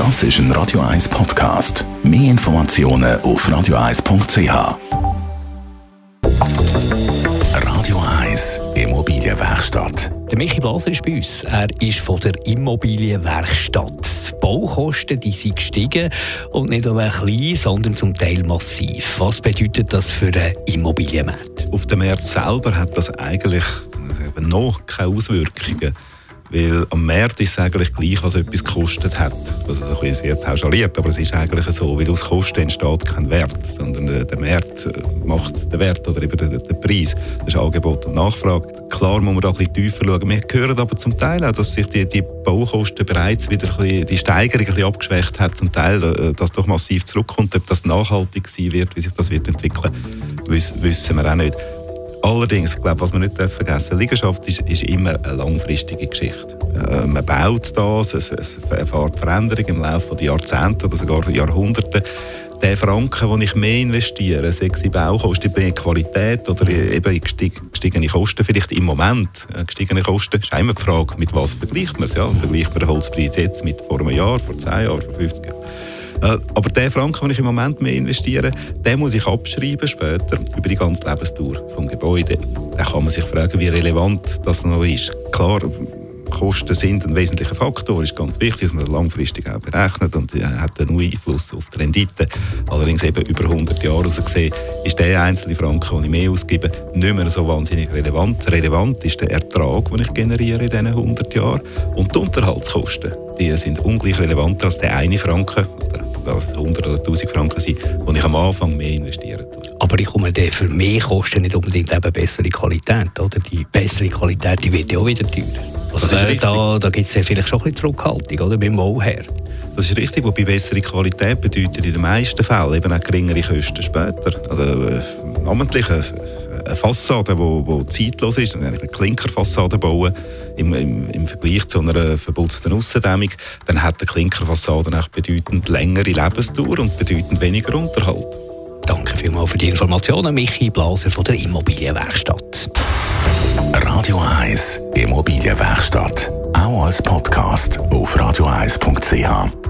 Das ist ein Radio 1 Podcast. Mehr Informationen auf radio1.ch. Radio 1 Immobilienwerkstatt. Der Michi Blaser ist bei uns. Er ist von der Immobilienwerkstatt. Die Baukosten die sind gestiegen und nicht nur klein, sondern zum Teil massiv. Was bedeutet das für den Immobilienmarkt? Auf dem Markt selber hat das eigentlich noch keine Auswirkungen. Weil am Markt ist es eigentlich gleich, was etwas gekostet hat. Das ist ein bisschen sehr pauschaliert, aber es ist eigentlich so, weil aus Kosten entsteht kein Wert, sondern der, der Markt äh, macht den Wert oder eben den, den Preis. Das ist Angebot und Nachfrage. Klar muss man da ein bisschen tiefer schauen. Wir hören aber zum Teil auch, dass sich die, die Baukosten bereits wieder ein bisschen, die Steigerung ein bisschen abgeschwächt hat, zum Teil, äh, dass doch massiv zurückkommt. Ob das nachhaltig sein wird, wie sich das wird entwickeln, wissen wir auch nicht. Allerdings, ich glaube, was man nicht vergessen Liegenschaft ist, ist, immer eine langfristige Geschichte. Äh, man baut das, es, es erfährt Veränderungen im Laufe der Jahrzehnte oder sogar Jahrhunderte. Der Franken, den ich mehr investiere, sei es in Baukosten, in Qualität oder eben in gestiegene Kosten, vielleicht im Moment äh, gestiegene Kosten, ist immer die Frage, mit was vergleicht man es? Ja? Vergleicht man den Holzpreis jetzt mit vor einem Jahr, vor 10 Jahren, vor 50 Jahren? Äh, aber der Franken, den ich im Moment mehr investiere, den muss ich abschreiben später über die ganze Lebensdauer vom Gebäude. Da kann man sich fragen, wie relevant das noch ist. Klar, Kosten sind ein wesentlicher Faktor, ist ganz wichtig, dass man das langfristig auch berechnet und äh, hat einen Einfluss auf die Rendite. Allerdings eben über 100 Jahre gesehen, ist der einzelne Franken, den ich mehr ausgebe, nicht mehr so wahnsinnig relevant. Relevant ist der Ertrag, den ich generiere in diesen 100 Jahren und die Unterhaltskosten, die sind ungleich relevanter als der eine Franken, 100 oder 1000 Franken sein, die ich am Anfang mehr investieren Aber ich komme dann für mehr Kosten nicht unbedingt eben bessere Qualität, oder? Die bessere Qualität, die wird ja auch wieder teurer. Also äh, da, da gibt es ja vielleicht schon ein bisschen Zurückhaltung, oder? Beim Bauherr. Das ist richtig, wobei bessere Qualität bedeutet in den meisten Fällen eben auch geringere Kosten später. Also äh, namentlich äh, eine Fassade, die, zeitlos ist, eine Klinkerfassade bauen, im, im, im, Vergleich zu einer verputzten Aussendämmung, dann hat eine Klinkerfassade auch bedeutend längere Lebensdauer und bedeutend weniger Unterhalt. Danke vielmals für die Informationen, Michi Blaser von der Immobilienwerkstatt. Radio 1 Immobilienwerkstatt, auch als Podcast auf radio1.ch.